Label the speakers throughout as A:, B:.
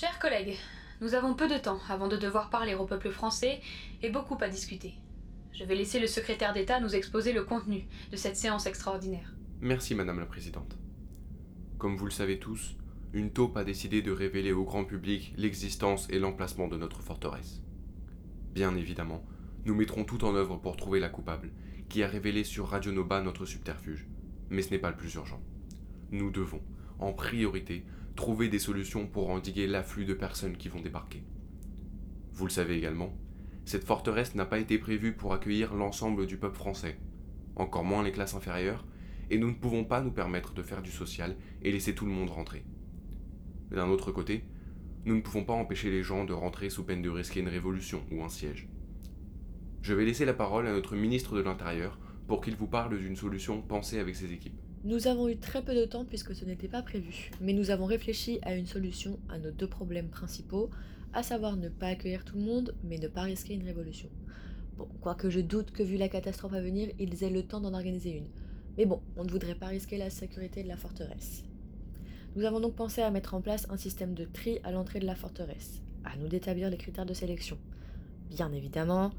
A: Chers collègues, nous avons peu de temps avant de devoir parler au peuple français et beaucoup à discuter. Je vais laisser le secrétaire d'État nous exposer le contenu de cette séance extraordinaire.
B: Merci, Madame la Présidente. Comme vous le savez tous, une taupe a décidé de révéler au grand public l'existence et l'emplacement de notre forteresse. Bien évidemment, nous mettrons tout en œuvre pour trouver la coupable, qui a révélé sur Radio Nova notre subterfuge. Mais ce n'est pas le plus urgent. Nous devons, en priorité, trouver des solutions pour endiguer l'afflux de personnes qui vont débarquer. Vous le savez également, cette forteresse n'a pas été prévue pour accueillir l'ensemble du peuple français, encore moins les classes inférieures, et nous ne pouvons pas nous permettre de faire du social et laisser tout le monde rentrer. D'un autre côté, nous ne pouvons pas empêcher les gens de rentrer sous peine de risquer une révolution ou un siège. Je vais laisser la parole à notre ministre de l'Intérieur pour qu'il vous parle d'une solution pensée avec ses équipes.
C: Nous avons eu très peu de temps puisque ce n'était pas prévu, mais nous avons réfléchi à une solution à nos deux problèmes principaux, à savoir ne pas accueillir tout le monde, mais ne pas risquer une révolution. Bon, quoique je doute que vu la catastrophe à venir, ils aient le temps d'en organiser une. Mais bon, on ne voudrait pas risquer la sécurité de la forteresse. Nous avons donc pensé à mettre en place un système de tri à l'entrée de la forteresse. À nous d'établir les critères de sélection. Bien évidemment,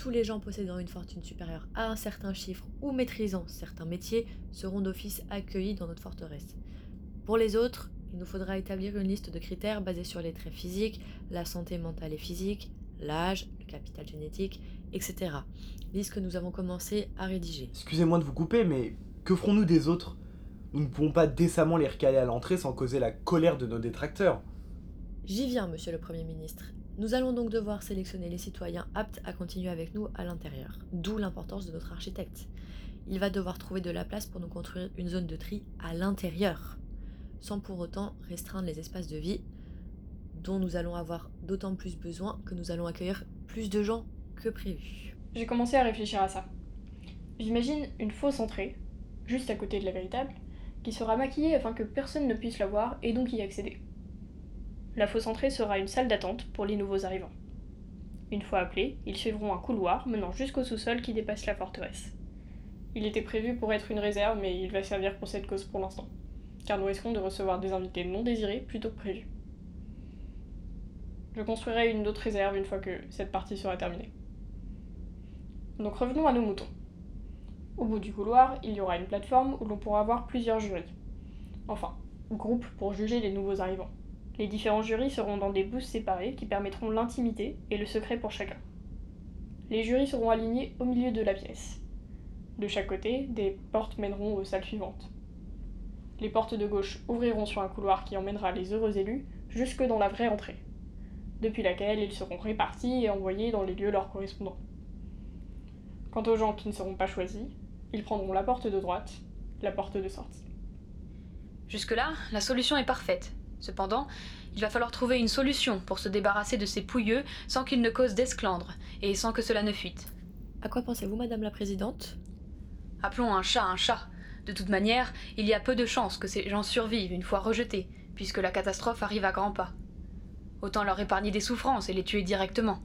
C: tous les gens possédant une fortune supérieure à un certain chiffre ou maîtrisant certains métiers seront d'office accueillis dans notre forteresse. Pour les autres, il nous faudra établir une liste de critères basés sur les traits physiques, la santé mentale et physique, l'âge, le capital génétique, etc. Liste que nous avons commencé à rédiger.
D: Excusez-moi de vous couper, mais que ferons-nous des autres? Nous ne pouvons pas décemment les recaler à l'entrée sans causer la colère de nos détracteurs.
C: J'y viens, monsieur le Premier ministre. Nous allons donc devoir sélectionner les citoyens aptes à continuer avec nous à l'intérieur, d'où l'importance de notre architecte. Il va devoir trouver de la place pour nous construire une zone de tri à l'intérieur, sans pour autant restreindre les espaces de vie dont nous allons avoir d'autant plus besoin que nous allons accueillir plus de gens que prévu.
E: J'ai commencé à réfléchir à ça. J'imagine une fausse entrée, juste à côté de la véritable, qui sera maquillée afin que personne ne puisse la voir et donc y accéder. La fausse entrée sera une salle d'attente pour les nouveaux arrivants. Une fois appelés, ils suivront un couloir menant jusqu'au sous-sol qui dépasse la forteresse. Il était prévu pour être une réserve, mais il va servir pour cette cause pour l'instant, car nous risquons de recevoir des invités non désirés plutôt que prévu. Je construirai une autre réserve une fois que cette partie sera terminée. Donc revenons à nos moutons. Au bout du couloir, il y aura une plateforme où l'on pourra avoir plusieurs jurys. Enfin, groupes pour juger les nouveaux arrivants. Les différents jurys seront dans des booths séparés qui permettront l'intimité et le secret pour chacun. Les jurys seront alignés au milieu de la pièce. De chaque côté, des portes mèneront aux salles suivantes. Les portes de gauche ouvriront sur un couloir qui emmènera les heureux élus jusque dans la vraie entrée, depuis laquelle ils seront répartis et envoyés dans les lieux leur correspondant. Quant aux gens qui ne seront pas choisis, ils prendront la porte de droite, la porte de sortie.
A: Jusque-là, la solution est parfaite. Cependant, il va falloir trouver une solution pour se débarrasser de ces pouilleux sans qu'ils ne causent d'esclandre et sans que cela ne fuite.
C: À quoi pensez-vous, Madame la Présidente?
A: Appelons un chat un chat. De toute manière, il y a peu de chances que ces gens survivent une fois rejetés, puisque la catastrophe arrive à grands pas. Autant leur épargner des souffrances et les tuer directement.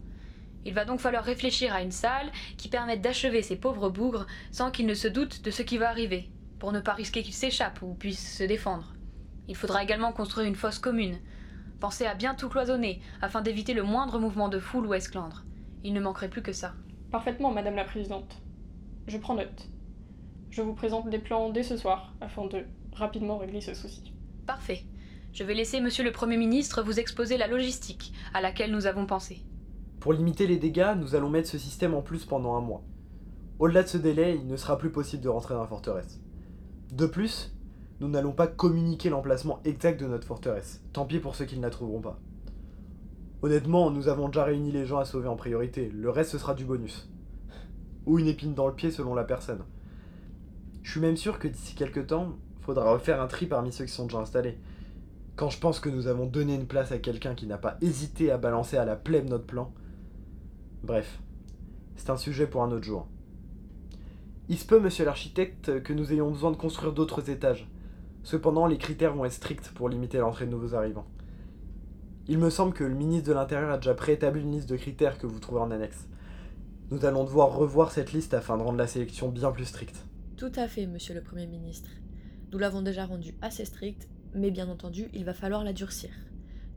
A: Il va donc falloir réfléchir à une salle qui permette d'achever ces pauvres bougres sans qu'ils ne se doutent de ce qui va arriver, pour ne pas risquer qu'ils s'échappent ou puissent se défendre. Il faudra également construire une fosse commune. Pensez à bien tout cloisonner afin d'éviter le moindre mouvement de foule ou esclandre. Il ne manquerait plus que ça.
E: Parfaitement, Madame la Présidente. Je prends note. Je vous présente des plans dès ce soir afin de rapidement régler ce souci.
A: Parfait. Je vais laisser Monsieur le Premier ministre vous exposer la logistique à laquelle nous avons pensé.
D: Pour limiter les dégâts, nous allons mettre ce système en plus pendant un mois. Au-delà de ce délai, il ne sera plus possible de rentrer dans la forteresse. De plus, nous n'allons pas communiquer l'emplacement exact de notre forteresse. Tant pis pour ceux qui ne la trouveront pas. Honnêtement, nous avons déjà réuni les gens à sauver en priorité. Le reste, ce sera du bonus. Ou une épine dans le pied selon la personne. Je suis même sûr que d'ici quelques temps, faudra refaire un tri parmi ceux qui sont déjà installés. Quand je pense que nous avons donné une place à quelqu'un qui n'a pas hésité à balancer à la plèbe notre plan. Bref, c'est un sujet pour un autre jour. Il se peut, monsieur l'architecte, que nous ayons besoin de construire d'autres étages. Cependant, les critères vont être stricts pour limiter l'entrée de nouveaux arrivants. Il me semble que le ministre de l'Intérieur a déjà préétabli une liste de critères que vous trouvez en annexe. Nous allons devoir revoir cette liste afin de rendre la sélection bien plus stricte.
C: Tout à fait, monsieur le Premier ministre. Nous l'avons déjà rendue assez stricte, mais bien entendu, il va falloir la durcir.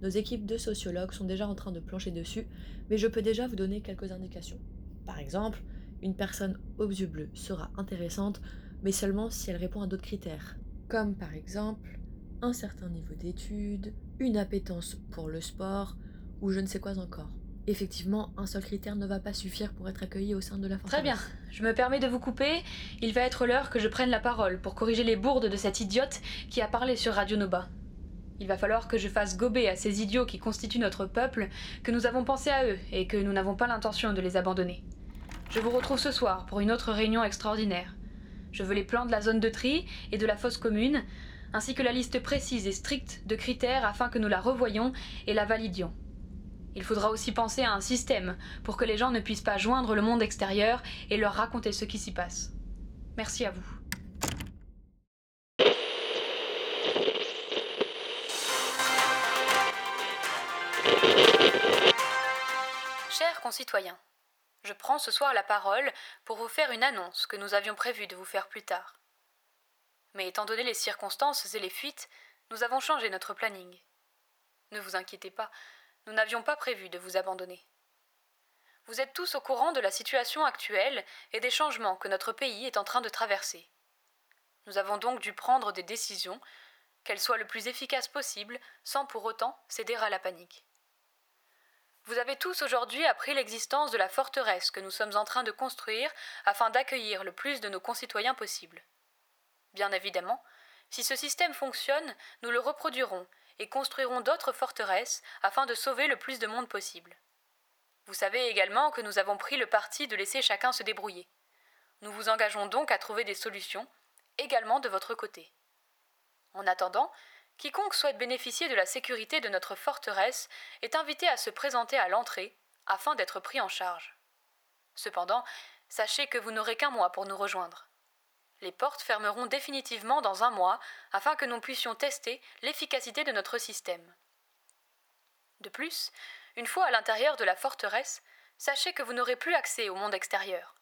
C: Nos équipes de sociologues sont déjà en train de plancher dessus, mais je peux déjà vous donner quelques indications. Par exemple, une personne aux yeux bleus sera intéressante, mais seulement si elle répond à d'autres critères, comme par exemple un certain niveau d'études, une appétence pour le sport, ou je ne sais quoi encore. Effectivement, un seul critère ne va pas suffire pour être accueilli au sein de la forteresse.
A: Très bien, je me permets de vous couper. Il va être l'heure que je prenne la parole pour corriger les bourdes de cette idiote qui a parlé sur Radio Nova. Il va falloir que je fasse gober à ces idiots qui constituent notre peuple que nous avons pensé à eux et que nous n'avons pas l'intention de les abandonner. Je vous retrouve ce soir pour une autre réunion extraordinaire. Je veux les plans de la zone de tri et de la fosse commune, ainsi que la liste précise et stricte de critères afin que nous la revoyions et la validions. Il faudra aussi penser à un système pour que les gens ne puissent pas joindre le monde extérieur et leur raconter ce qui s'y passe. Merci à vous. Chers concitoyens, je prends ce soir la parole pour vous faire une annonce que nous avions prévu de vous faire plus tard. Mais étant donné les circonstances et les fuites, nous avons changé notre planning. Ne vous inquiétez pas, nous n'avions pas prévu de vous abandonner. Vous êtes tous au courant de la situation actuelle et des changements que notre pays est en train de traverser. Nous avons donc dû prendre des décisions, qu'elles soient le plus efficaces possible, sans pour autant céder à la panique. Vous avez tous aujourd'hui appris l'existence de la forteresse que nous sommes en train de construire afin d'accueillir le plus de nos concitoyens possible. Bien évidemment, si ce système fonctionne, nous le reproduirons et construirons d'autres forteresses afin de sauver le plus de monde possible. Vous savez également que nous avons pris le parti de laisser chacun se débrouiller. Nous vous engageons donc à trouver des solutions, également de votre côté. En attendant, quiconque souhaite bénéficier de la sécurité de notre forteresse est invité à se présenter à l'entrée afin d'être pris en charge. Cependant, sachez que vous n'aurez qu'un mois pour nous rejoindre. Les portes fermeront définitivement dans un mois afin que nous puissions tester l'efficacité de notre système. De plus, une fois à l'intérieur de la forteresse, sachez que vous n'aurez plus accès au monde extérieur.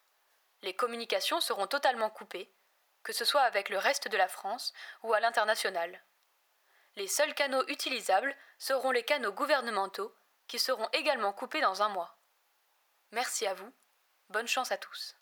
A: Les communications seront totalement coupées, que ce soit avec le reste de la France ou à l'international. Les seuls canaux utilisables seront les canaux gouvernementaux, qui seront également coupés dans un mois. Merci à vous, bonne chance à tous.